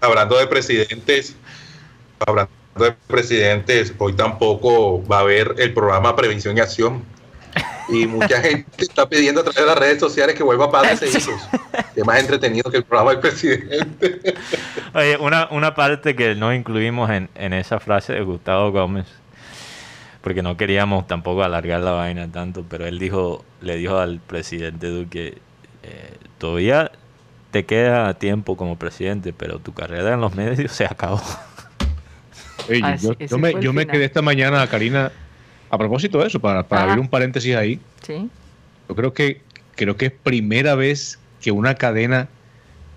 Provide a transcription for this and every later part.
hablando de presidentes, hablando de presidentes, hoy tampoco va a haber el programa Prevención y Acción. Y mucha gente está pidiendo a través de las redes sociales que vuelva a Padres e Hijos. Que es más entretenido que el programa del presidente. Oye, una, una parte que no incluimos en, en esa frase de Gustavo Gómez, porque no queríamos tampoco alargar la vaina tanto, pero él dijo, le dijo al presidente Duque, eh, todavía te queda tiempo como presidente, pero tu carrera en los medios se acabó. Ah, yo, sí, yo me, yo me quedé esta mañana, Karina, a propósito de eso, para, abrir un paréntesis ahí. Sí. Yo creo que, creo que es primera vez que una cadena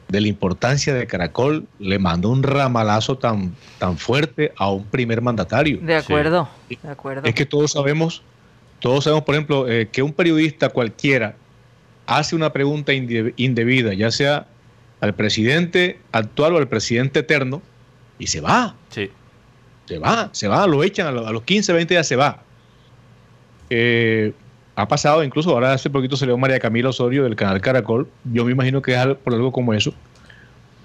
de la importancia de Caracol le mandó un ramalazo tan, tan fuerte a un primer mandatario. De acuerdo, de acuerdo. Es que todos sabemos, todos sabemos, por ejemplo, eh, que un periodista cualquiera hace una pregunta inde- indebida, ya sea al presidente actual o al presidente eterno, y se va, Sí. se va, se va, lo echan, a, lo- a los 15, 20 días se va. Eh, ha pasado, incluso ahora hace poquito salió María Camila Osorio del canal Caracol, yo me imagino que es por algo como eso,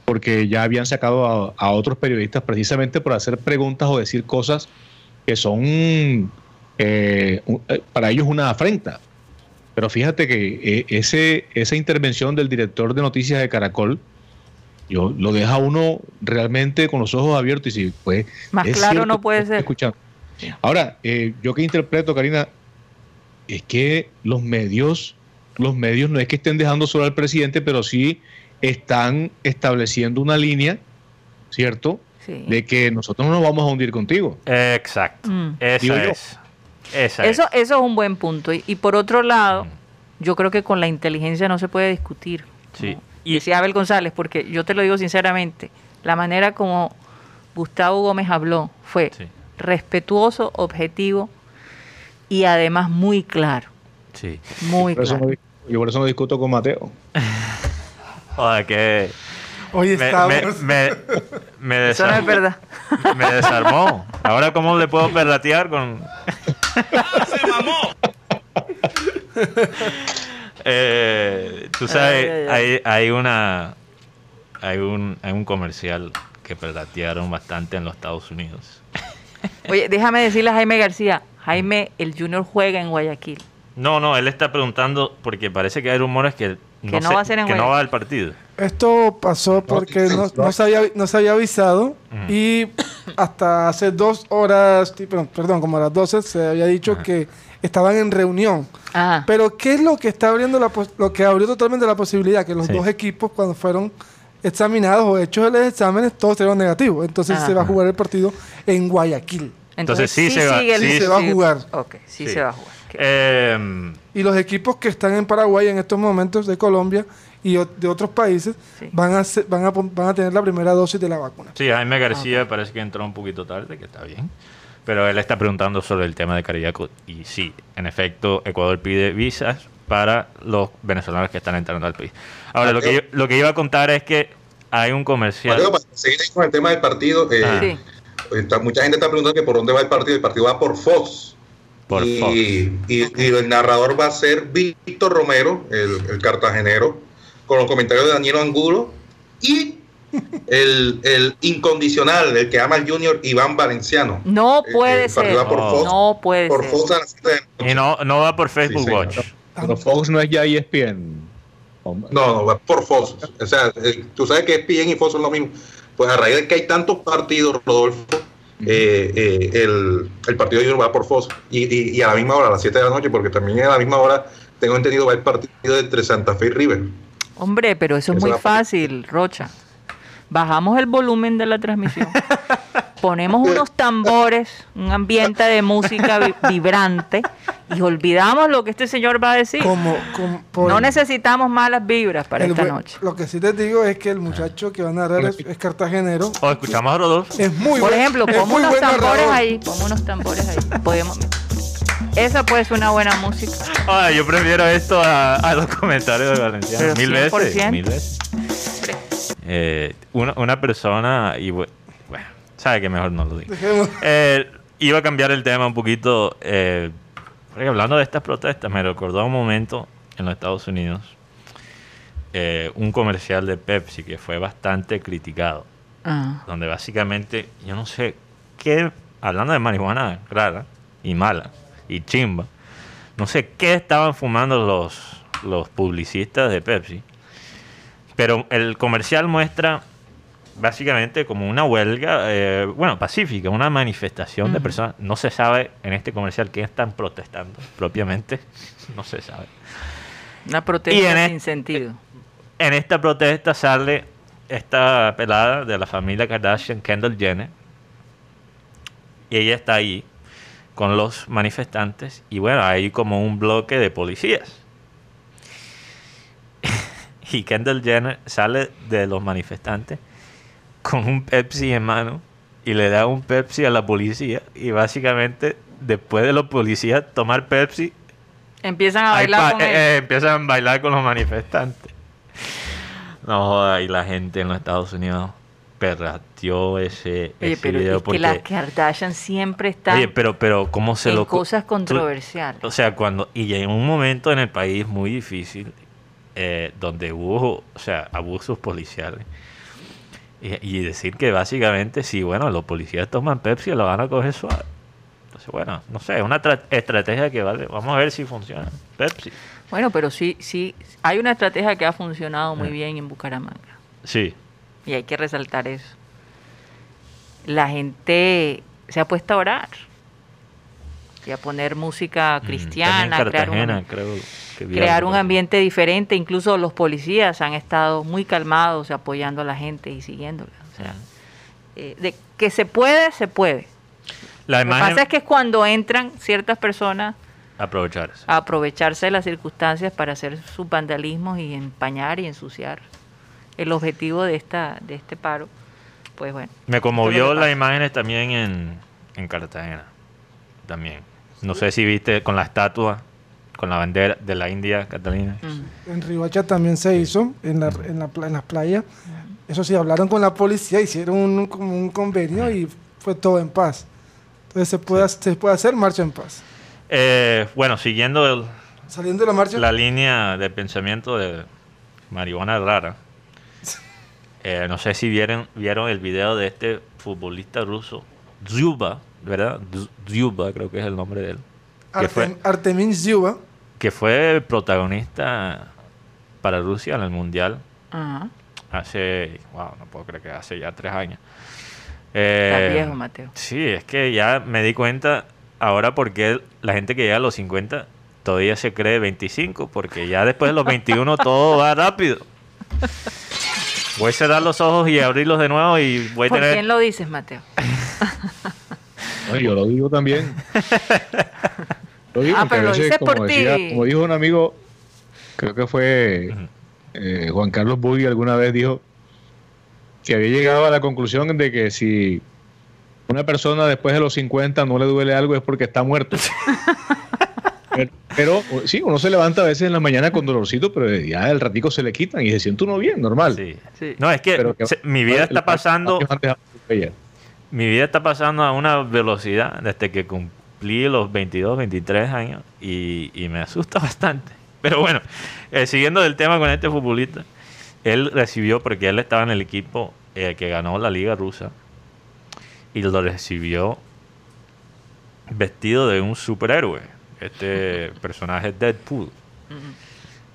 porque ya habían sacado a, a otros periodistas precisamente por hacer preguntas o decir cosas que son eh, eh, para ellos una afrenta. Pero fíjate que eh, ese, esa intervención del director de noticias de Caracol, yo, lo deja uno realmente con los ojos abiertos y si pues Más es claro cierto no puede ser. escuchando. Ahora, eh, yo que interpreto, Karina, es que los medios, los medios no es que estén dejando solo al presidente, pero sí están estableciendo una línea, ¿cierto? Sí. De que nosotros no nos vamos a hundir contigo. Exacto. Mm. Yo. es. Esa Eso, es. eso es un buen punto. Y, y por otro lado, yo creo que con la inteligencia no se puede discutir. Sí. ¿no? Y decía Abel González, porque yo te lo digo sinceramente, la manera como Gustavo Gómez habló fue Sí. respetuoso, objetivo y además muy claro. Sí. Muy Por eso claro. no yo por eso no discuto con Mateo. Joder, que Hoy me, estamos. me, me, me Eso no es desarmó. verdad. Me desarmó. Ahora, ¿cómo le puedo perratear con.? Eh, tú sabes, Ay, ay, hay, hay una. Hay un, hay un comercial que perratearon bastante en los Estados Unidos. Oye, déjame decirle a Jaime García, Jaime, el Junior juega en Guayaquil. No, no, él está preguntando porque parece que hay rumores que Que no va a ser en que no va al partido. Esto pasó porque no, no se, había, no se había avisado Ujú. y hasta hace dos horas, sí, perdón, perdón, como a las 12 se había dicho que estaban en reunión. Ah, Pero ¿qué es lo que está abriendo la pos- lo que abrió totalmente la posibilidad? Que los Sí. dos equipos cuando fueron examinados o hechos los exámenes todos salieron negativos. Entonces Ah. se va a jugar el partido en Guayaquil. Entonces sí se va- sigue el- sí se va a jugar. Ok, sí, Sí. se va a jugar. Eh, Y los equipos que están en Paraguay en estos momentos de Colombia y de otros países Sí. van, a ser- van, a, van a tener la primera dosis de la vacuna. sí, Jaime García parece que entró un poquito tarde, que está bien. Pero él está preguntando sobre el tema de Cariaco. Y sí, en efecto, Ecuador pide visas para los venezolanos que están entrando al país. Ahora, lo que, yo, lo que iba a contar es que hay un comercial. Mateo, para seguir ahí con el tema del partido, eh, Ah. Sí. está- mucha gente está preguntando que por dónde va el partido. El partido va por Fox. Por y, Fox. Y, y el narrador va a ser Víctor Romero, el, el cartagenero, con los comentarios de Daniel Angulo y el, el incondicional, el que ama al Junior, Iván Valenciano. No Eh, puede el partido ser. por No. Fox, No puede por ser. Fox a las siete de la noche. Y no, no va por Facebook Sí. Watch. Pero Fox no es ya ESPN. Hombre. No, no, va por Fox. O sea, eh, tú sabes que ESPN y Fox son lo mismo. Pues a raíz de que hay tantos partidos, Rodolfo, eh, eh, el, el partido de Junior va por Fox. Y, y- y a la misma hora, a las 7 de la noche, porque también a la misma hora, tengo entendido, va el partido entre Santa Fe y River. Hombre, pero eso es muy fácil, Rocha. Bajamos el volumen de la transmisión. Ponemos unos tambores, un ambiente de música vi- vibrante y olvidamos lo que este señor va a decir. Como, como- por- No necesitamos malas vibras para el esta noche. Lo que sí te digo es que el muchacho que va a narrar es, es cartagenero. O escuchamos a Rodolfo. Es muy Por buen- ejemplo, muy unos tambores narrador. ahí, pongo unos tambores ahí. Podemos. Esa puede ser una buena música. Ay, yo prefiero esto a, a los comentarios de Valenciano. Pero Mil veces. 100%. Mil veces. Eh, una, una persona, y bu- bueno, sabe que mejor no lo digo. Eh, iba a cambiar el tema un poquito. eh, porque hablando de estas protestas, me recordó un momento en los Estados Unidos. eh, un comercial de Pepsi que fue bastante criticado. Ah. donde básicamente, yo no sé qué, hablando de marihuana rara y mala y chimba, no sé qué estaban fumando los, los publicistas de Pepsi, pero el comercial muestra básicamente como una huelga, eh, bueno, pacífica, una manifestación de personas. No se sabe en este comercial qué están protestando propiamente, no se sabe. Una protesta sin sentido. En esta protesta sale esta pelada de la familia Kardashian, Kendall Jenner, y ella está ahí con los manifestantes y bueno, hay como un bloque de policías. y Kendall Jenner sale de los manifestantes con un Pepsi en mano y le da un Pepsi a la policía y básicamente después de los policías tomar Pepsi Empiezan a bailar con eh, eh, empiezan a bailar con los manifestantes. No joda, y la gente en los Estados Unidos perrateó ese, Oye, ese pero video es que porque... las Kardashian siempre están Oye, pero, pero ¿cómo se en lo... co- cosas tú- controversiales. O sea, cuando... Y en un momento en el país muy difícil, eh, donde hubo, o sea, abusos policiales. Y, y decir que básicamente, sí, bueno, los policías toman Pepsi y lo van a coger suave. Entonces, bueno, no sé, es una tra- estrategia que vale. Vamos a ver si funciona. Pepsi. Bueno, pero sí, sí, hay una estrategia que ha funcionado muy Eh. bien en Bucaramanga. Sí. Y hay que resaltar eso. La gente se ha puesto a orar. Y a poner música Mm, cristiana, crear, un, creo que crear un ambiente diferente. Incluso los policías han estado muy calmados, apoyando a la gente y siguiéndola. O sea, eh, de que se puede, se puede. La Lo que pasa es que es cuando entran ciertas personas aprovecharse. a aprovecharse de las circunstancias para hacer sus vandalismos y empañar y ensuciar. El objetivo de esta de este paro, pues bueno. Me conmovió las imágenes también en, en Cartagena. También. No sé si viste con la estatua, con la bandera de la India, Catalina. Mm. En Ribacha también se hizo, en, la, en, la, pla- en las playas. Eso sí, hablaron con la policía, hicieron un, como un convenio y fue todo en paz. Entonces se puede, se puede hacer marcha en paz. Eh, bueno, siguiendo el- Saliendo de la marcha, la línea de pensamiento de marihuana rara. Eh, no sé si vieron, vieron el video de este futbolista ruso, Dzyuba, ¿verdad? Dzyuba, creo que es el nombre de él. Que Artem, fue, Artemin Zyuba, que fue protagonista para Rusia en el Mundial Ajá. hace, wow, no puedo creer que hace ya tres años. Eh, viejo, Mateo. Sí, es que ya me di cuenta ahora porque la gente que llega a los 50 todavía se cree 25, porque ya después de los 21 todo va rápido. Voy a cerrar los ojos y abrirlos de nuevo y voy a ¿Por tener... quién lo dices, Mateo? No, yo lo digo también. Lo digo Ah, porque pero lo dices como, por decía- ti. como dijo un amigo, creo que fue eh, Juan Carlos Bugui alguna vez dijo que había llegado a la conclusión de que si una persona después de los 50 no le duele algo es porque está muerto. pero, pero, o- sí, uno se levanta a veces en la mañana con dolorcito, pero ya el ratico se le quitan y se siente uno bien, normal. Sí. Sí. No, es que, Pero que- se- mi vida está pasando... Mi vida está pasando a una velocidad desde que cumplí los 22, 23 años y, y me asusta bastante. Pero bueno, eh, siguiendo del tema con este futbolista, él recibió, porque él estaba en el equipo eh, que ganó la liga rusa, y lo recibió vestido de un superhéroe, este personaje Deadpool.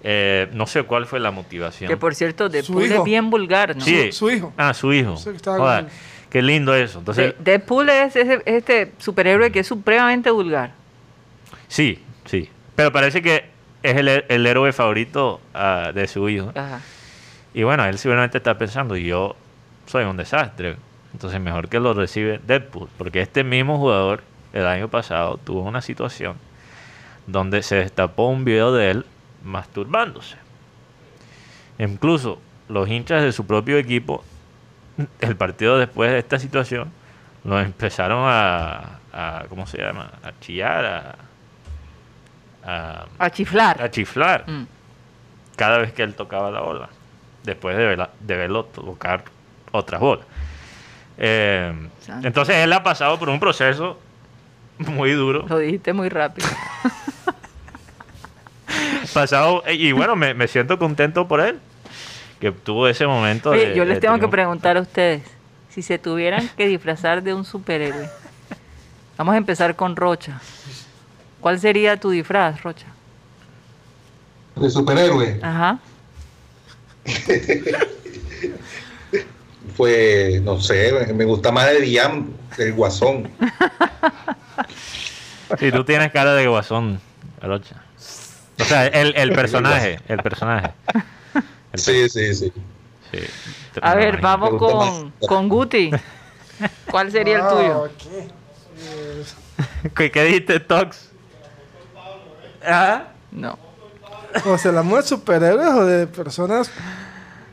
Eh, no sé cuál fue la motivación. Que por cierto, Deadpool es bien vulgar, ¿no? Sí. su, su hijo. Ah, su hijo. Sí, qué lindo eso. Entonces, De- Deadpool es ese- este superhéroe que es supremamente vulgar. Sí, sí. Pero parece que es el, el héroe favorito ah, de su hijo. Ajá. Y bueno, él seguramente está pensando, yo soy un desastre. Entonces mejor que lo recibe Deadpool. Porque este mismo jugador el año pasado tuvo una situación donde se destapó un video de él masturbándose. Incluso los hinchas de su propio equipo, el partido después de esta situación, lo empezaron a, a ¿cómo se llama? A chillar, a, a, A chiflar. a chiflar Mm. cada vez que él tocaba la bola, después de, verla- de verlo tocar otras bolas. Eh, entonces él ha pasado por un proceso muy duro. Lo dijiste muy rápido. Pasado, y bueno, me, me siento contento por él, que tuvo ese momento. Oye, de- yo les de tengo que preguntar a ustedes, si se tuvieran que disfrazar de un superhéroe? Vamos a empezar con Rocha. ¿Cuál sería tu disfraz, Rocha? De superhéroe. Ajá. Pues, no sé, me gusta más el Diam, el Guasón. Sí, tú tienes cara de guasón. O sea, el, el personaje, el personaje. El Sí, sí, sí. A ver, imagino. vamos con, con Guti. ¿Cuál sería el tuyo? ¿Qué, qué dijiste, Tox? ¿Ah? No. O sea, la de superhéroes o de personas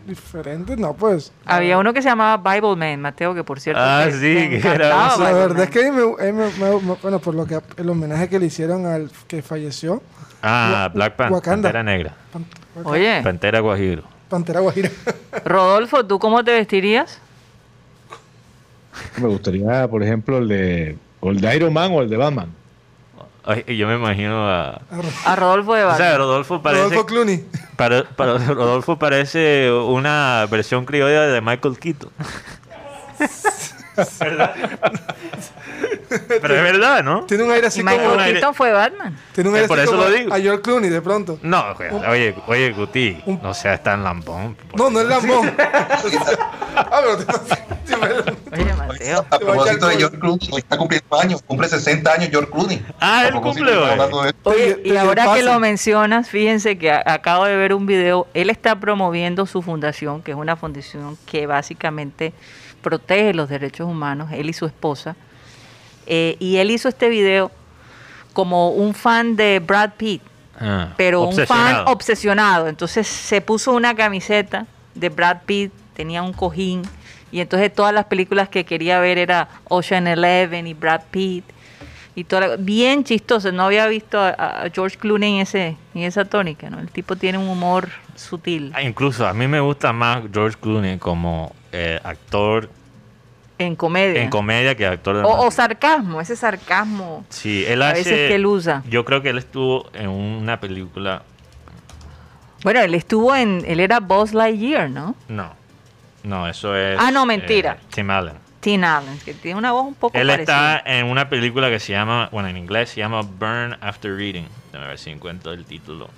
diferentes, no, pues. Había uno que se llamaba Bible Man, Mateo, que por cierto. Ah, sí, que era- La verdad Man. es que a mí me, me- me- bueno, por lo que el homenaje que le hicieron al que falleció, Ah, Black Panther. Pantera Negra. Pan- Oye, Pantera Guajiro. Pantera Guajira. Rodolfo, ¿tú cómo te vestirías? Me gustaría, por ejemplo, el de, o el de Iron Man o el de Batman. Ay, yo me imagino a... A Rodolfo de O sea. Rodolfo parece... Rodolfo Clooney. para- para- Rodolfo parece una versión criolla de Michael Keaton. ¿Verdad? Pero es verdad, ¿no? Tiene un aire así como. Michael aire- Keaton fue Batman. Tiene un Eh, aire por así eso como lo digo. a George Clooney de pronto. No, oye, oye, Guti, no seas tan lambón. No, no es Lambón. ah, pero te A propósito de George Clooney, hoy está cumpliendo años, cumple 60 años George Clooney. Ah, A él cumple hoy. Oye, y ahora que lo mencionas, fíjense que a- acabo de ver un video. Él está promoviendo su fundación, que es una fundación que básicamente protege los derechos humanos, él y su esposa. Eh, y él hizo este video como un fan de Brad Pitt, Ah, pero un fan obsesionado. Entonces se puso una camiseta de Brad Pitt, tenía un cojín, y entonces todas las películas que quería ver era Ocean Eleven y Brad Pitt. Y toda la- bien chistoso, no había visto a, a George Clooney en, ese, en esa tónica, ¿no? El tipo tiene un humor sutil Ah, Incluso a mí me gusta más George Clooney como eh, actor en comedia. en comedia que actor de o, o sarcasmo, ese sarcasmo. Sí, él a hace. veces que él usa. Yo creo que él estuvo en una película. Bueno, él estuvo en, él era Buzz Lightyear, ¿no? No, no, eso es. Ah, no, mentira. eh, Tim Allen. Teen Allen, que tiene una voz un poco Él parecida. está en una película que se llama, bueno, en inglés se llama Burn After Reading. Déjame ver si encuentro el título.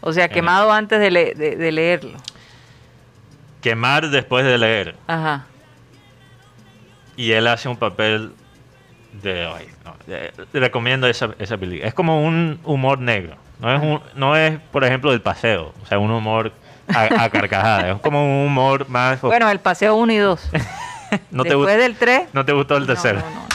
O sea, quemado antes de, le- de- de leerlo. Quemar después de leer. Ajá. Y él hace un papel de... ay, no, recomiendo esa, esa película. Es como un humor negro. No es, un- no es, por ejemplo, del paseo. O sea, un humor a, a carcajadas. Es como un humor más... Bueno, el paseo 1 y 2. ¿no, te, Después gust- del 3. ¿No te gustó el tercero? No, no, no.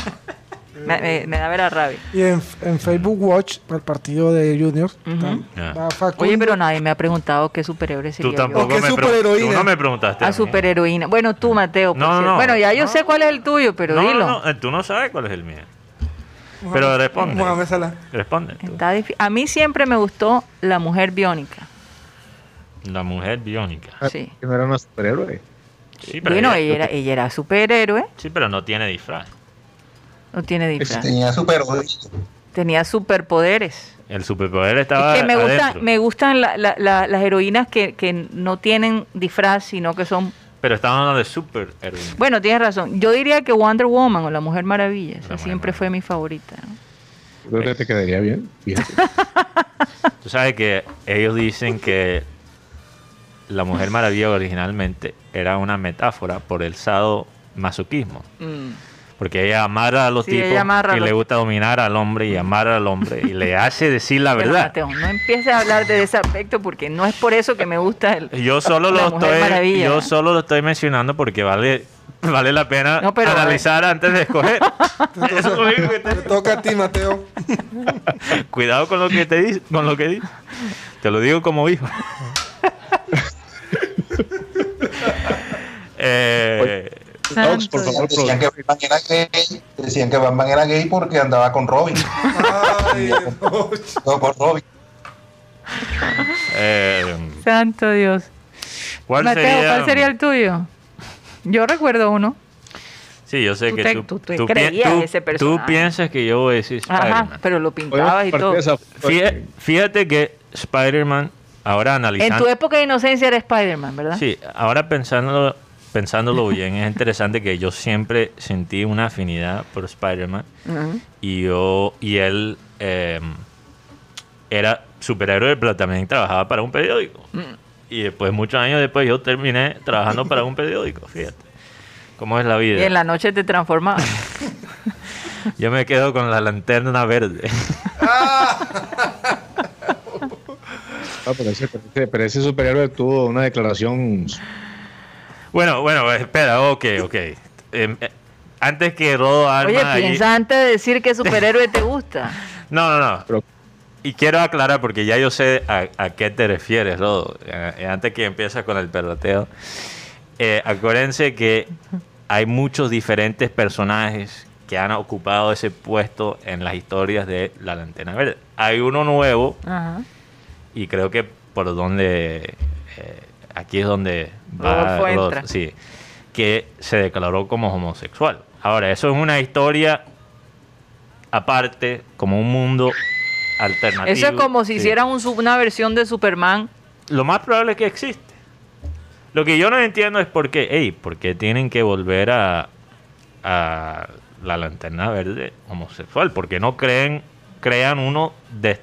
Me, me- me da ver a rabia. Y en, en Facebook Watch, para el partido de Junior, Ujú. tam- Ah. va Facundo. Oye, pero nadie me ha preguntado qué superhéroe sería Tú yo. tampoco ¿O qué me, superheroína? tú no me preguntaste. A mí. superheroína. Bueno, tú, Mateo. No, no. Bueno, ya yo No. sé cuál es el tuyo, pero No, dilo. no, no, eh, tú no sabes cuál es el mío. Pero responde. Responde. tú. Está A mí siempre me gustó la mujer biónica. La mujer biónica. Sí. Que no era una superhéroe. Sí, pero Bueno, ella- ella era, ella era superhéroe, Sí, pero no tiene disfraz. no tiene disfraz. Tenía super Tenía superpoderes. El superpoder estaba Es que me, gusta, me gustan la- la- la- las heroínas que, que no tienen disfraz, sino que son... Pero estaban hablando de super heroína. Bueno, tienes razón. Yo diría que Wonder Woman o la Mujer Maravilla. esa siempre Maravilla. fue mi favorita. ¿no? Creo que te quedaría bien. Tú sabes que ellos dicen que la Mujer Maravilla originalmente era una metáfora por el sado masoquismo. Porque ella amarra a los Sí, tipos y los le gusta dominar al hombre y amar al hombre y le hace decir la Pero, verdad. Mateo, no empieces a hablar de ese aspecto porque no es por eso que me gusta el, Yo solo la lo Mujer estoy, Maravilla. yo solo lo estoy mencionando porque vale, vale la pena No, pero, analizar antes de escoger. Único que te- Te toca a ti, Mateo. Cuidado con lo que te dice, con lo que dice. Te lo digo como hijo. eh, Dogs, por favor, Decían que Batman era gay, decían que Batman era gay porque andaba con Robin. Ay, no. No, con Robin. eh, Santo Dios. ¿Cuál Mateo, sería? ¿cuál sería el tuyo? Yo recuerdo uno. Sí, yo sé Tú que te- tú, tú tú creías tú- ese tú personaje. piensas que yo voy a decir Ajá, Spider-Man. pero lo pintabas y todo. Fíjate, fíjate que Spider-Man, ahora En analizando... tu época de inocencia era Spider-Man, ¿verdad? Sí, ahora pensando pensándolo bien, es interesante que yo siempre sentí una afinidad por Spider-Man Ujú. y yo y él eh, era superhéroe, pero también trabajaba para un periódico. Y después, muchos años después, yo terminé trabajando para un periódico, fíjate. ¿Cómo es la Y vida? en la noche te transformabas. Yo me quedo con la lanterna verde. Ah, pero, ese, pero ese- pero ese superhéroe tuvo una declaración. bueno, bueno, espera, ok, ok. Em, eh, antes que Rodo Alma... Oye, allí- piensa antes de decir que superhéroe te gusta. No, no, no. Pero- Y quiero aclarar, porque ya yo sé a, a qué te refieres, Rodo. Eh, antes que empieces con el perroteo. Eh, acuérdense que hay muchos diferentes personajes que han ocupado ese puesto en las historias de La Lanterna Verde. Hay uno nuevo, Ajá. Y creo que por donde... eh, aquí es donde va Rodolfo sí, que se declaró como homosexual. Ahora, eso es una historia aparte, como un mundo alternativo. Eso es como si Sí. hicieran un una versión de Superman. Lo más probable es que existe. Lo que yo no entiendo es por qué, hey, ¿por qué tienen que volver a, a la lanterna verde homosexual? Porque no creen, crean uno de.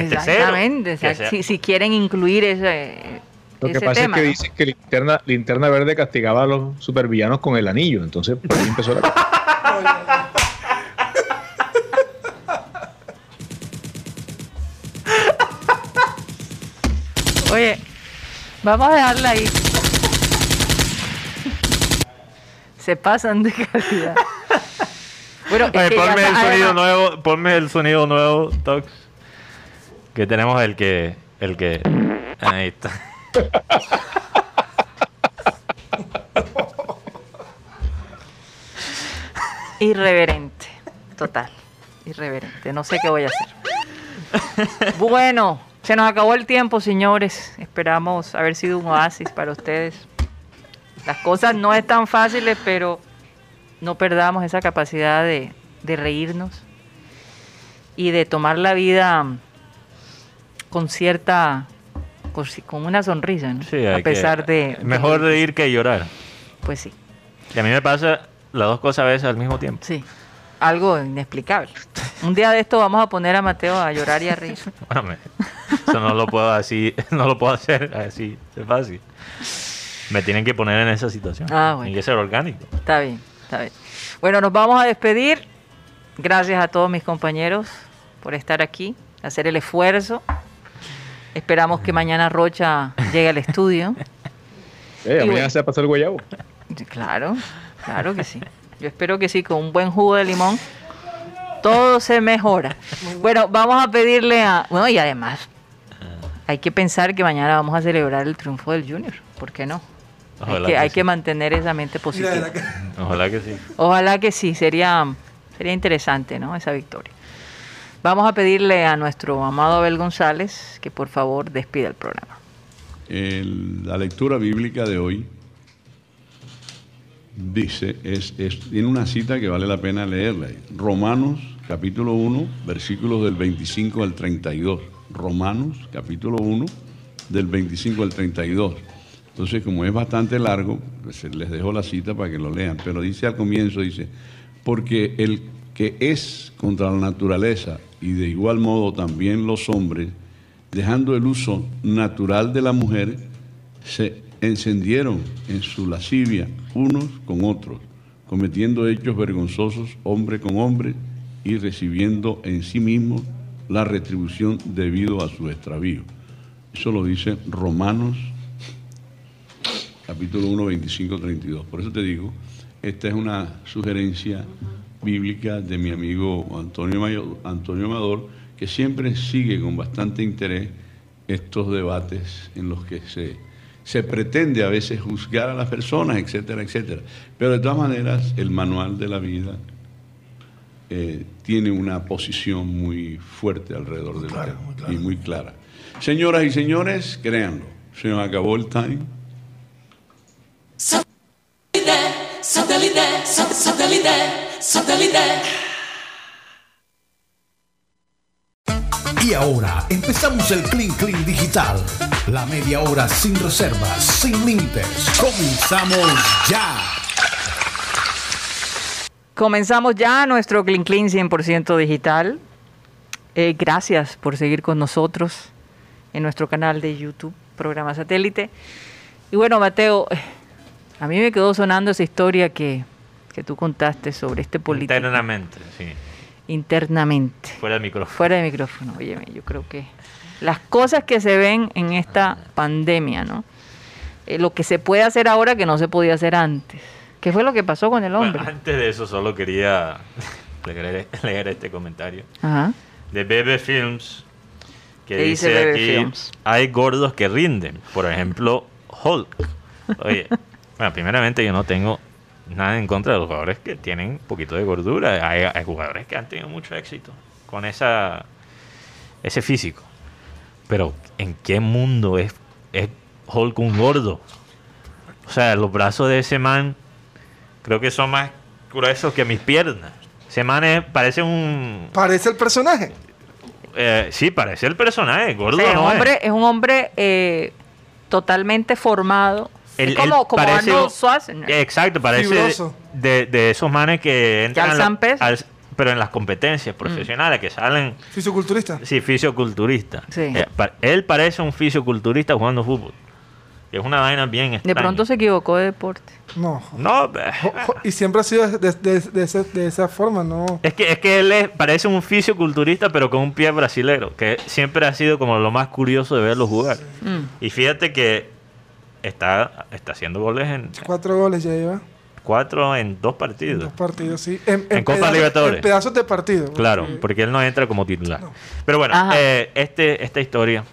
Exactamente. Exact- si, si quieren incluir ese, Lo que ese pasa tema. es que ¿no? dicen que linterna, linterna verde castigaba a los supervillanos con el anillo. Entonces, por ahí empezó la. Oye, vamos a dejarla ahí. Se pasan de calidad. Bueno, Oye, ponme el sonido nuevo, ponme el sonido nuevo, Tox. Que tenemos el que, el que, ahí está. Irreverente. Total. Irreverente. No sé qué voy a hacer. Bueno, se nos acabó el tiempo, señores. Esperamos haber sido un oasis para ustedes. Las cosas no están fáciles, pero no perdamos esa capacidad de, de reírnos y de tomar la vida con cierta. con, una sonrisa, ¿no? Sí, a hay que- pesar de. Mejor de- reír que llorar. Pues sí. Y a mí me pasa las dos cosas a veces al mismo tiempo. Sí, algo inexplicable. Un día de esto vamos a poner a Mateo a llorar y a reír. Bueno, me- eso no lo puedo así, no lo puedo hacer así, de fácil. Me tienen que poner en esa situación. Ah, bueno. Tiene que ser orgánico. Está bien, está bien. Bueno, nos vamos a despedir. Gracias a todos mis compañeros por estar aquí, hacer el esfuerzo. Esperamos que mañana Rocha llegue al estudio. Eh, mañana bueno. se va a pasar el guayabo. Claro, claro que sí. Yo espero que sí, con un buen jugo de limón. Todo se mejora. Bueno, vamos a pedirle a... Bueno, y además, hay que pensar que mañana vamos a celebrar el triunfo del Junior. ¿Por qué no? Hay Ojalá que, que hay sí. que mantener esa mente positiva. Ojalá que sí. Ojalá que sí, sería, sería interesante, ¿no? Esa victoria. Vamos a pedirle a nuestro amado Abel González que por favor despida el programa. La lectura bíblica de hoy dice, es- tiene una cita que vale la pena leerla. Romanos capítulo 1, versículos del 25 al 32. Romanos capítulo 1, del 25 al 32. Entonces, como es bastante largo, pues les dejo la cita para que lo lean. Pero dice al comienzo, dice, porque el que es contra la naturaleza y de igual modo también los hombres, dejando el uso natural de la mujer, se encendieron en su lascivia unos con otros, cometiendo hechos vergonzosos hombre con hombre y recibiendo en sí mismos la retribución debido a su extravío. Eso lo dice Romanos capítulo 1, 25, 32. Por eso te digo, esta es una sugerencia bíblica de mi amigo Antonio, Mayo- Antonio Amador, que siempre sigue con bastante interés estos debates en los que se, se pretende a veces juzgar a las personas, etcétera, etcétera. Pero de todas maneras, el manual de la vida eh, tiene una posición muy fuerte alrededor del tema muy y muy clara. Señoras y señores, créanlo, se nos acabó el time. Satellite, satellite, sat- satellite. Y ahora empezamos el Clean Clean Digital. La media hora sin reservas, sin límites. Comenzamos ya. Comenzamos ya nuestro Clean Clean 100% digital. Eh, gracias por seguir con nosotros en nuestro canal de YouTube, programa satélite. Y bueno, Mateo, eh, a mí me quedó sonando esa historia que, que tú contaste sobre este político. Internamente, sí. Internamente. Fuera del micrófono. Fuera de micrófono, óyeme, yo creo que las cosas que se ven en esta pandemia, ¿no? Eh, lo que se puede hacer ahora que no se podía hacer antes. ¿Qué fue lo que pasó con el Bueno, hombre? antes de eso, solo quería leer, leer este comentario Ajá. de Bebe Films que ¿Qué dice dice, Bebe aquí Films? hay gordos que rinden por ejemplo Hulk oye bueno primeramente yo no tengo nada en contra de los jugadores que tienen un poquito de gordura hay, hay jugadores que han tenido mucho éxito con esa ese físico pero en qué mundo es, es Hulk un gordo o sea los brazos de ese man creo que son más gruesos que mis piernas ese man es- parece un Parece el personaje. eh, sí, parece el personaje, gordo O sea, no es. hombre, es un hombre eh, totalmente formado. Es como, como parece- Arnold Schwarzenegger. Exacto, parece de, de esos manes que entran a la- alzan peso. al- pero en las competencias profesionales que salen, Fisiculturista. sí, fisioculturista. Sí. Eh, pa- él parece un fisioculturista jugando fútbol. Es una vaina bien de extraña. pronto se equivocó de deporte. No. No, Y siempre ha sido de, de- de ese- de esa forma, ¿no? es que, es que él es- parece un fisioculturista, pero con un pie brasilero, que siempre ha sido como lo más curioso de verlo jugar. Mm. Y fíjate que está, está haciendo goles en Cuatro goles ya lleva. cuatro en dos en partidos. Dos partidos, sí. En, En Copa pedazos- Libertadores. En pedazos de partido. Claro, porque- él no entra como titular. Pero bueno, eh, este, esta historia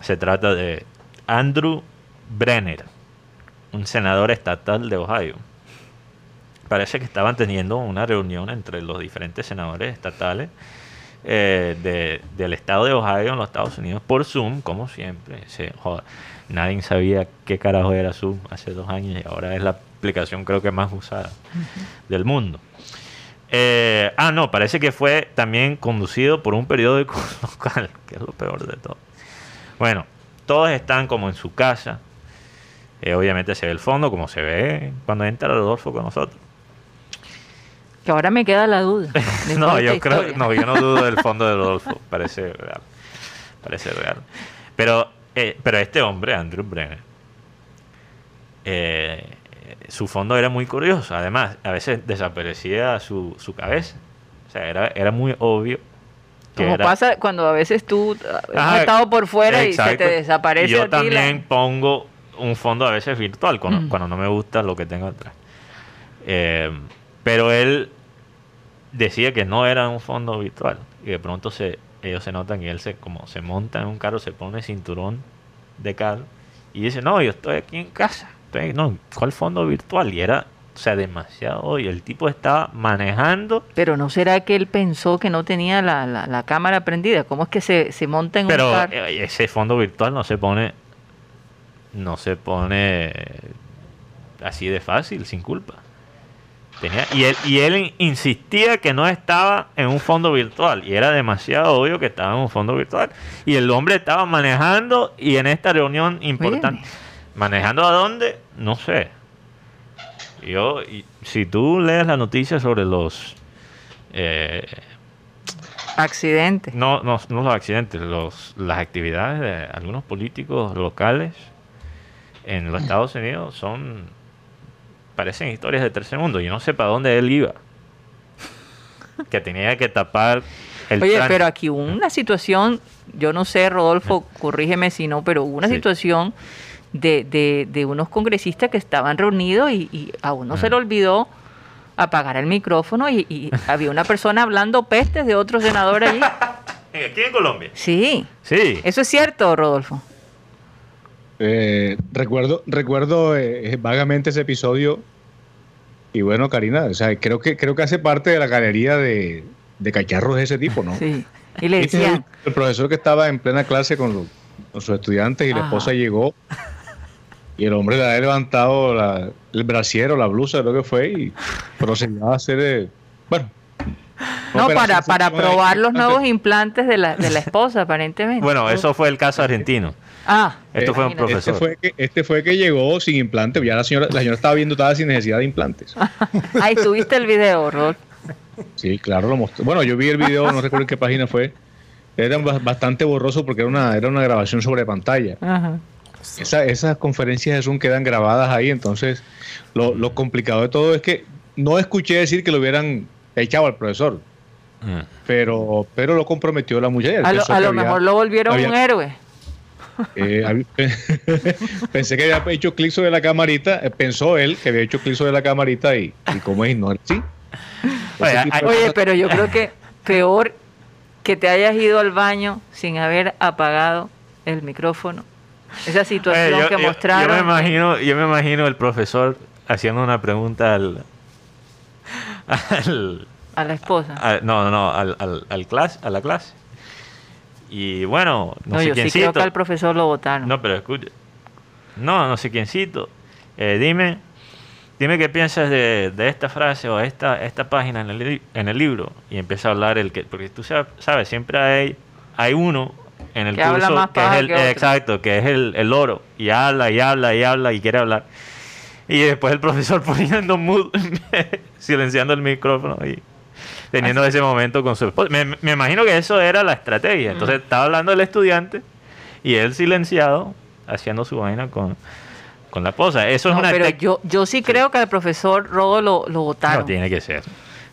se trata de Andrew Brenner, un senador estatal de Ohio. Parece que estaban teniendo una reunión entre los diferentes senadores estatales eh, de- del estado de Ohio en los Estados Unidos por Zoom, como siempre. Se, joda, nadie sabía qué carajo era Zoom hace dos años y ahora es la aplicación creo que más usada del mundo. Eh, ah, no, parece que fue también conducido por un periódico local, que es lo peor de todo. Bueno, todos están como en su casa. Eh, obviamente se ve el fondo, como se ve cuando entra Rodolfo con nosotros. Que ahora me queda la duda. no, yo creo, no, yo no dudo del fondo de Rodolfo. Parece real. Parece real. Pero, eh, pero este hombre, Andrew Brenner, eh, su fondo era muy curioso. Además, a veces desaparecía su, su cabeza. O sea, era, era muy obvio que Como era- pasa cuando a veces tú uh, has estado por fuera y se te desaparece yo a ti también la- pongo un fondo a veces virtual cuando, Mm. cuando no me gusta lo que tengo atrás. Eh, pero él decía que no era un fondo virtual y de pronto se ellos se notan que él se como se monta en un carro, se pone cinturón de carro y dice, "No, yo estoy aquí en casa." Estoy- no, ¿cuál fondo virtual? Y era o sea, demasiado. Y el tipo estaba manejando Pero ¿no será que él pensó que no tenía la, la- la cámara prendida? ¿Cómo es que se, se monta en Pero un carro? eh, ese fondo virtual no se pone. No se pone así de fácil, sin culpa. Tenía, y, él, y él insistía que no estaba en un fondo virtual. Y era demasiado obvio que estaba en un fondo virtual. Y el hombre estaba manejando y en esta reunión importante. ¿Manejando a dónde? No sé. Yo, y- si tú lees la noticia sobre los eh, Accidente. no, no, no los accidentes, los, las actividades de algunos políticos locales en los Estados Unidos son. Parecen historias de tercer mundo. Yo no sé para dónde él iba. Que tenía que tapar el Oye, tránsito. pero aquí hubo una situación, yo no sé, Rodolfo, corrígeme si no, pero hubo una Sí. situación de, de, de unos congresistas que estaban reunidos y, y a uno se le olvidó apagar el micrófono y, y había una persona hablando pestes de otro senador allí. Aquí en Colombia. Sí, Sí. eso es cierto, Rodolfo. Eh, recuerdo recuerdo eh, vagamente ese episodio y bueno, Karina, o sea, creo que creo que hace parte de la galería de, de cacharros de ese tipo, ¿no? Sí. Y le decían, el, el profesor que estaba en plena clase con, los- con sus estudiantes y la Ajá. esposa llegó y el hombre le había levantado la- el brasier o la blusa, creo que fue, y procedió a hacer, eh, bueno, No, para, para probar los nuevos implantes de la, de la esposa, aparentemente. Bueno, eso fue el caso argentino. Ah, Esto fue un imagínate. Este profesor. fue, que, este fue que llegó sin implante. Ya la señora, la señora estaba viendo, estaba sin necesidad de implantes. Ahí tuviste el video, Rod. Sí, claro, lo mostró. Bueno, yo vi el video, no recuerdo en qué página fue. Era ba- bastante borroso porque era una, era una grabación sobre pantalla. Ajá. Esa- esas conferencias de Zoom quedan grabadas ahí, entonces lo, lo complicado de todo es que no escuché decir que lo hubieran echado al profesor, Mm. pero, pero lo comprometió la muchacha. Él A lo, pensó a que lo había- mejor lo volvieron había- un héroe. Eh, pensé que había hecho clic sobre la camarita, eh, pensó él que había hecho clic sobre la camarita y, y como es, no así. Oye, pero yo creo que peor que te hayas ido al baño sin haber apagado el micrófono. Esa Oye, situación yo, que yo- mostraron. yo me imagino, yo me imagino el profesor haciendo una pregunta al, al- A la esposa. no, no, no, al, al, al clase, a la clase. Y bueno, no, No, sé yo sí quiéncito. creo que al profesor lo votaron. No, pero escucha. No, no sé quiéncito. Eh, dime, dime qué piensas de, de esta frase o esta, esta página en el, en el libro. Y empieza a hablar el que. Porque tú sab- sabes, siempre hay, hay uno en el Que habla curso más que es el. que exacto, que es el, el loro. Y habla y habla y habla y quiere hablar. Y después el profesor poniendo mood, silenciando el micrófono y teniendo ese momento con su esposa. Me, me imagino que eso era la estrategia. Entonces estaba hablando el estudiante y él silenciado haciendo su vaina con, con la esposa. Eso es una pero yo, yo sí creo que al profesor Rodo lo, lo votaron. No, tiene que ser.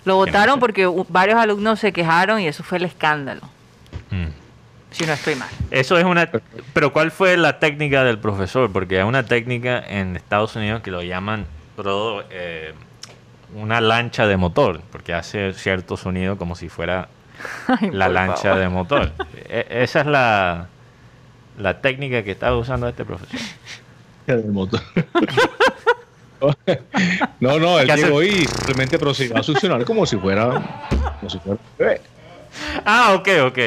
Lo votaron porque varios alumnos se quejaron y eso fue el escándalo. Mm. Si no estoy mal. Eso es una... Pero ¿cuál fue la técnica del profesor? Porque hay una técnica en Estados Unidos que lo llaman Rodo, eh, una lancha de motor, porque hace cierto sonido como si fuera Ay, la lancha favor. de motor. E- esa es la, la técnica que estaba usando este profesor. del motor. No, no, él llegó y simplemente procedió a succionar como si fuera. Como si fuera un bebé. Ah, ok, ok,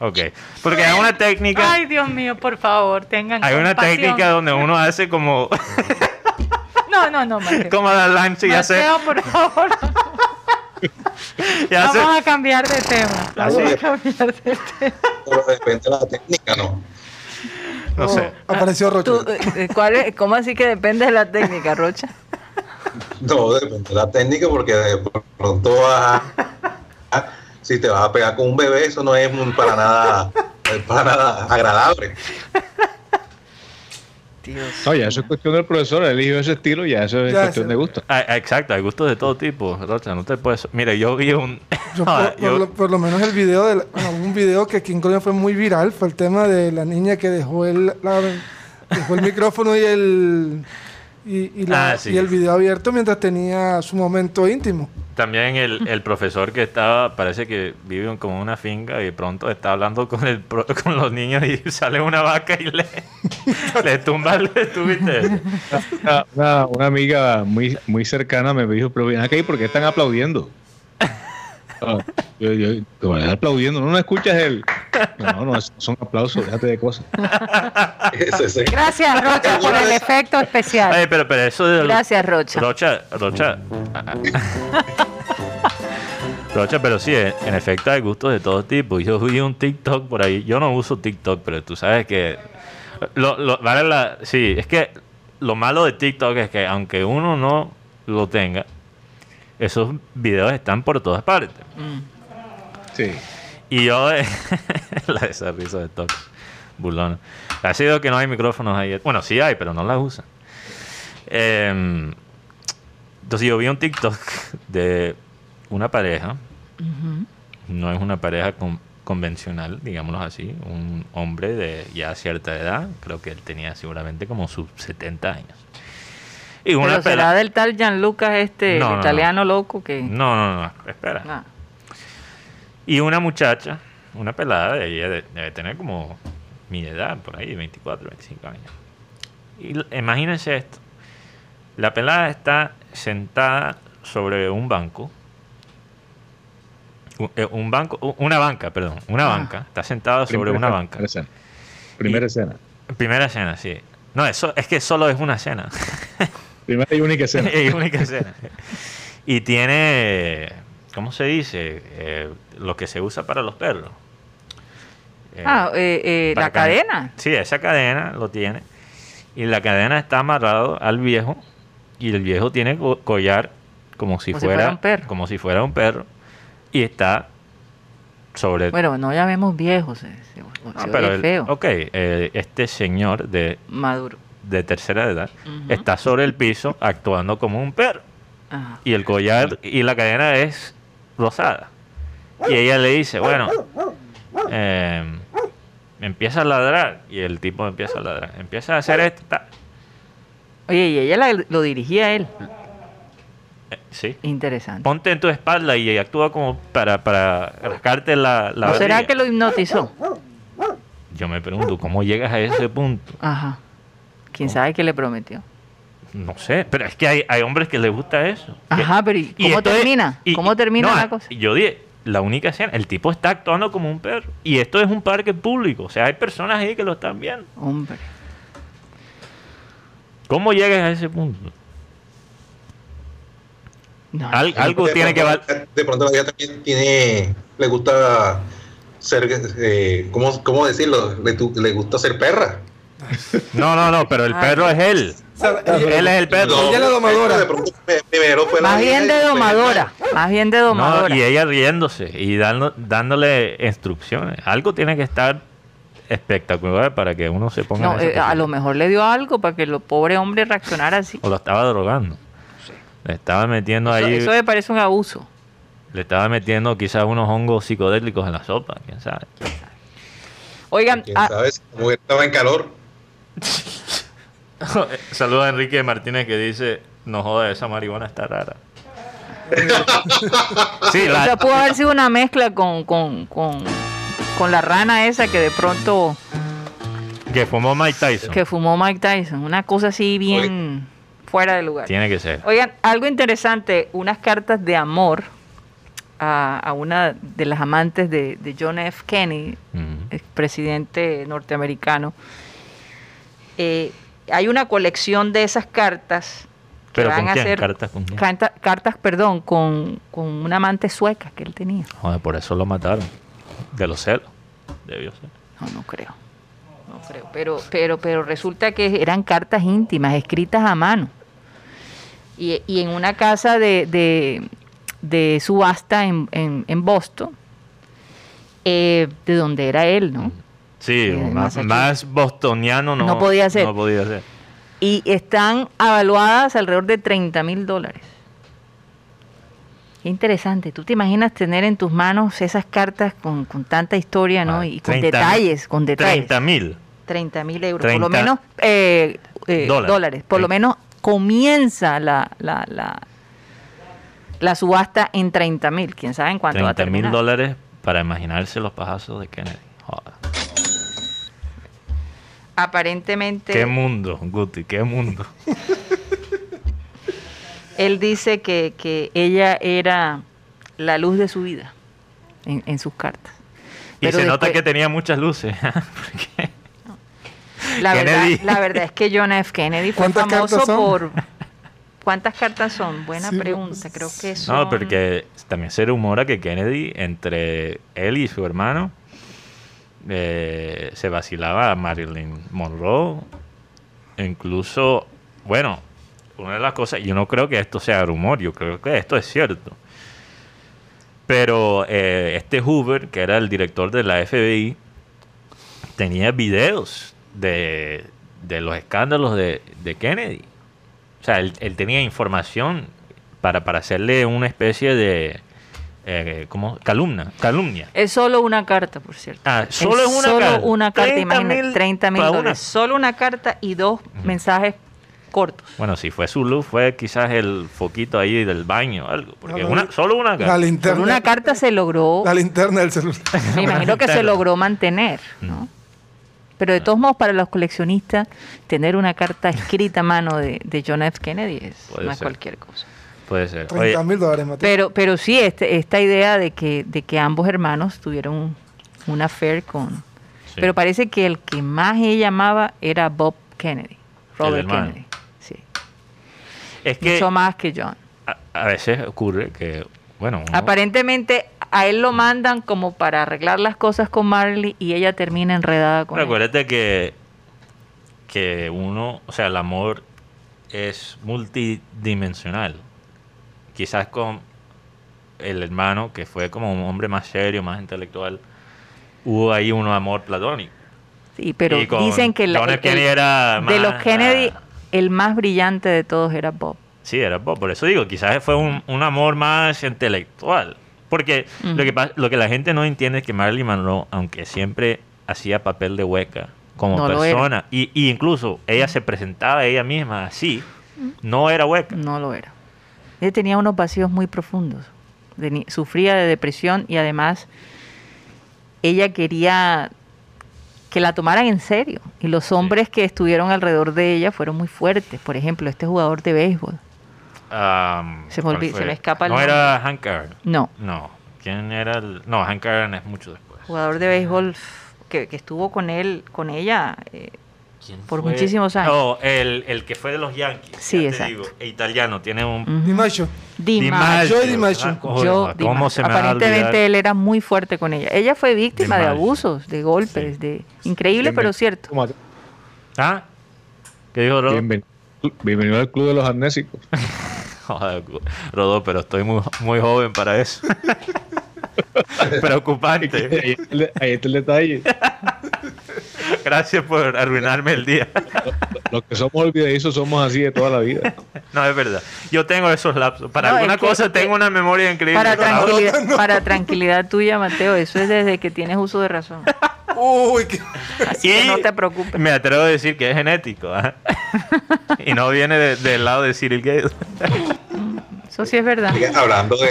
ok. Porque hay una técnica... Ay, Dios mío, por favor, tengan Hay una técnica donde uno hace como, No, no, no, Mateo. como la lancha y hace, Mateo, por favor. Vamos a cambiar de tema. Vamos Así a cambiar de tema. Pero depende de la técnica, ¿no? no sé. Apareció Rocha. Tú, eh, eh, ¿cuál es- ¿Cómo así que depende de la técnica, Rocha? No, depende de la técnica porque de pronto vas a, si te vas a pegar con un bebé, eso no es para nada, para nada agradable. Dios. No, ya eso es cuestión del profesor, él eligió ese estilo y ya eso es Ya, cuestión de gusto. Ah, exacto, hay gustos de todo tipo, Rocha, no te puedes... Mira, yo vi un... Yo, Ah, por, yo- por lo, por lo menos el video, de la- bueno, un video que aquí en Colombia fue muy viral, fue el tema de la niña que dejó el, la- dejó el micrófono y el, y, y la- Ah, sí. y el video abierto mientras tenía su momento íntimo. También el, el profesor que estaba, parece que vive como una finca y de pronto está hablando con el pro- con los niños y sale una vaca y le, le tumba el... ¿Tuviste? Una, una- una amiga muy, muy cercana me dijo, pero ven acá, ¿y por qué están aplaudiendo? Ah, yo, yo, te vas a estar aplaudiendo, no, no escuchas el... No, no, son aplausos, déjate de cosas. Gracias, Rocha, por el efecto especial. Ay, pero, pero eso de... Gracias, Rocha. Rocha, Rocha. Rocha, pero sí, en en efecto hay gustos de todo tipo. Yo vi un TikTok por ahí. Yo no uso TikTok, pero tú sabes que. Lo, lo- vale la, sí, es que lo malo de TikTok es que aunque uno no lo tenga, esos videos están por todas partes. Mm. Sí. Y yo, la de esa risa de TikTok, burlona. Ha sido que no hay micrófonos ahí. Bueno, sí hay, pero no las usan. Em, entonces yo vi un TikTok de una pareja. No es una pareja con- convencional, digámoslo así. Un hombre de ya cierta edad. Creo que él tenía seguramente como sus 70 años. Y una Pero será del tal Gianluca este No, no, no. italiano loco que... No, no, no, espera. Y una muchacha, una pelada, ella de- debe tener como mi edad, por ahí, 24, 25 años. Y imagínense esto. La pelada está sentada sobre un banco. Eh, Un banco, una banca, perdón, una Ah. banca. Está sentada sobre una escena, banca. Primera escena. Primera Y- escena. Primera escena, sí. No, eso es que solo es una escena. Primera y única escena. y única escena. Y tiene ¿cómo se dice? Eh, lo que se usa para los perros. Eh, Ah, eh, eh, la cadena. Sí, esa cadena lo tiene. Y la cadena está amarrado al viejo. Y el viejo tiene co- collar como si, Como si fuera, un perro. Como si fuera un perro. Y está sobre... Bueno, no llamemos viejos. Se, se- Ah, se pero el- feo. ok, este señor de, Maduro. de tercera edad está sobre el piso actuando como un perro. Ajá. Y el collar y la cadena es rosada. Y ella le dice, bueno, eh, empieza a ladrar. Y el tipo empieza a ladrar. Empieza a hacer esto. ta- Oye, y ella la- lo dirigía a él. eh, sí. Interesante. Ponte en tu espalda y actúa como para, para rascarte la, la ¿No será que lo hipnotizó? Yo me pregunto, ¿cómo llegas a ese punto? Ajá. ¿Quién sabe qué le prometió? No sé, pero es que hay, hay hombres que les gusta eso. Ajá, pero ¿y y cómo es- termina? y- ¿Cómo termina no, la cosa? Yo dije, la única escena, el tipo está actuando como un perro. Y esto es un parque público. O sea, hay personas ahí que lo están viendo. Hombre. ¿Cómo llegas a ese punto? No, Al- algo de tiene que pronto- De pronto la vida también tiene, le gusta ser, eh, ¿cómo, cómo decirlo? Le, tu- le gusta ser perra. No, no, no, pero el Ay. perro es él. Sea, ella- Él es el perro. Ella es la domadora. De pronto primero fue la Más bien de domadora. Más bien de No, domadora. y ella riéndose y dando, dándole instrucciones. Algo tiene que estar espectacular para que uno se ponga No, en esa eh, a lo mejor le dio algo para que el pobre hombre reaccionara así. O lo estaba drogando. Le estaba metiendo Eso, ahí, eso me parece un abuso. le estaba metiendo quizás unos hongos psicodélicos en la sopa, quién sabe. Oigan, ¿Quién ah, sabe? si la mujer estaba en calor. Saludos a Enrique Martínez que dice, no joda, esa marihuana está rara. sí, o la- sea, pudo haber sido una mezcla con, con, con, con la rana esa que de pronto que fumó Mike Tyson. que fumó Mike Tyson. Una cosa así bien fuera de lugar. Tiene que ser. Oigan, algo interesante, unas cartas de amor a, a una de las amantes de, de John F. Kennedy, Ujú. presidente norteamericano. Eh, hay una colección de esas cartas que ¿Pero van con a quién? ser ¿Cartas con quién? cartas, perdón, con, con una amante sueca que él tenía. Joder, por eso lo mataron. De los celos. Debió ser. No, no creo. No creo. Pero, pero, pero resulta que eran cartas íntimas, escritas a mano. Y, y en una casa de, de, de subasta en, en, en Boston, eh, de donde era él, ¿no? Sí, más, bostoniano no, No podía ser. No podía ser. Y están avaluadas alrededor de 30 mil dólares. Qué interesante. ¿Tú te imaginas tener en tus manos esas cartas con, con tanta historia, ¿no? Ah, y con 30 detalles, con detalles. 30 mil. 30 mil euros, por lo 30 menos eh, eh, dólares. dólares. Por lo menos comienza la, la, la, la subasta en 30 mil. ¿Quién sabe en cuánto va a 30 mil terminar? dólares para imaginarse los pajazos de Kennedy. Joder. Aparentemente, Qué mundo, Guti, qué mundo. él dice que, que ella era la luz de su vida en, en sus cartas. Y Pero se nota que tenía muchas luces. Porque La verdad, la verdad es que John F. Kennedy fue ¿Cuántas famoso por... ¿Cuántas cartas son? Buena Sí, pregunta. Creo que son... No, porque también se rumora que Kennedy, entre él y su hermano, eh, se vacilaba a Marilyn Monroe. Incluso, bueno, una de las cosas, yo no creo que esto sea rumor, yo creo que esto es cierto. Pero eh, este Hoover, que era el director de la FBI, tenía videos de, de los escándalos de, de Kennedy. O sea, él, él tenía información para, para hacerle una especie de... Eh, ¿Cómo? Calumna. Calumnia. Es solo una carta, por cierto. Ah, solo es una solo carta. una carta, 30 imagínate, mil 30 mil una. dólares. Solo una carta y dos mensajes cortos. Bueno, si fue su luz, fue quizás el foquito ahí del baño o algo. Porque No, no, una, solo una La carta. Con linterna. una carta se logró, La linterna del celular. me imagino que se logró mantener, ¿no? Mm. Pero de todos modos, para los coleccionistas, tener una carta escrita a mano de, de John F. Kennedy es, Puede no es ser. cualquier cosa. Puede ser. Oye, 30 mil dólares, Mateo. Pero, pero sí, este, esta idea de que, de que ambos hermanos tuvieron un, un affair con... sí. Pero parece que el que más ella amaba era Bob Kennedy, Robert. Kennedy. Sí. es que Mucho más que John. a, a veces ocurre que Bueno, uno- Aparentemente a él lo mandan como para arreglar las cosas con Marley y ella termina enredada con él. recuérdate que, que uno, o sea, el amor es multidimensional. Quizás con el hermano, que fue como un hombre más serio, más intelectual, hubo ahí un amor platónico. Sí, pero dicen que la- el- de los Kennedy ah, el más brillante de todos era Bob. Sí, era Bob. Por eso digo, quizás fue un, un amor más intelectual. Porque lo, que, lo que la gente no entiende es que Marilyn Monroe, aunque siempre hacía papel de hueca como No persona, y, y incluso ella se presentaba ella misma así, no era hueca. No lo era. Ella tenía unos vacíos muy profundos. Sufría de depresión y además ella quería que la tomaran en serio. Y los hombres que estuvieron alrededor de ella fueron muy fuertes. Por ejemplo, este jugador de béisbol. Am, Se me ¿cuál olvida- se me escapa el No nombre. era Hank Aaron. No, No. ¿Quién era el...? No, Hank Aaron es mucho después. jugador de béisbol que, que estuvo con él, con ella. eh, ¿Quién Por fue? muchísimos años. No, el, el que fue de los Yankees. Sí, ya te exacto. digo, e italiano, tiene un... ujú. Dimacho. Di Di Maggio. Joe Di Maggio. Coño, Joe Di ¿Cómo Maggio. se me? Aparentemente él era muy fuerte con ella. Ella fue víctima de abusos, de golpes, de increíble pero cierto. ¿Ah? ¿Qué dijo Rodó? Bienvenido, bienvenido al club de los amnésicos. Joder, Rodó, pero estoy muy, muy joven para eso. Preocupante. Ahí está el- ahí está el detalle. Gracias por arruinarme el día. Los que somos olvidadizos somos así de toda la vida. No, es verdad. Yo tengo esos lapsos. Para No, alguna es que- cosa tengo una memoria increíble. Para tranquilidad, para tranquilidad tuya, Mateo, eso es desde que tienes uso de razón. Uy, qué... Así que no te preocupes. Me atrevo a decir que es genético. ¿ah? y no viene de- del lado de Cyril Gale. Eso sí es verdad. Hablando de,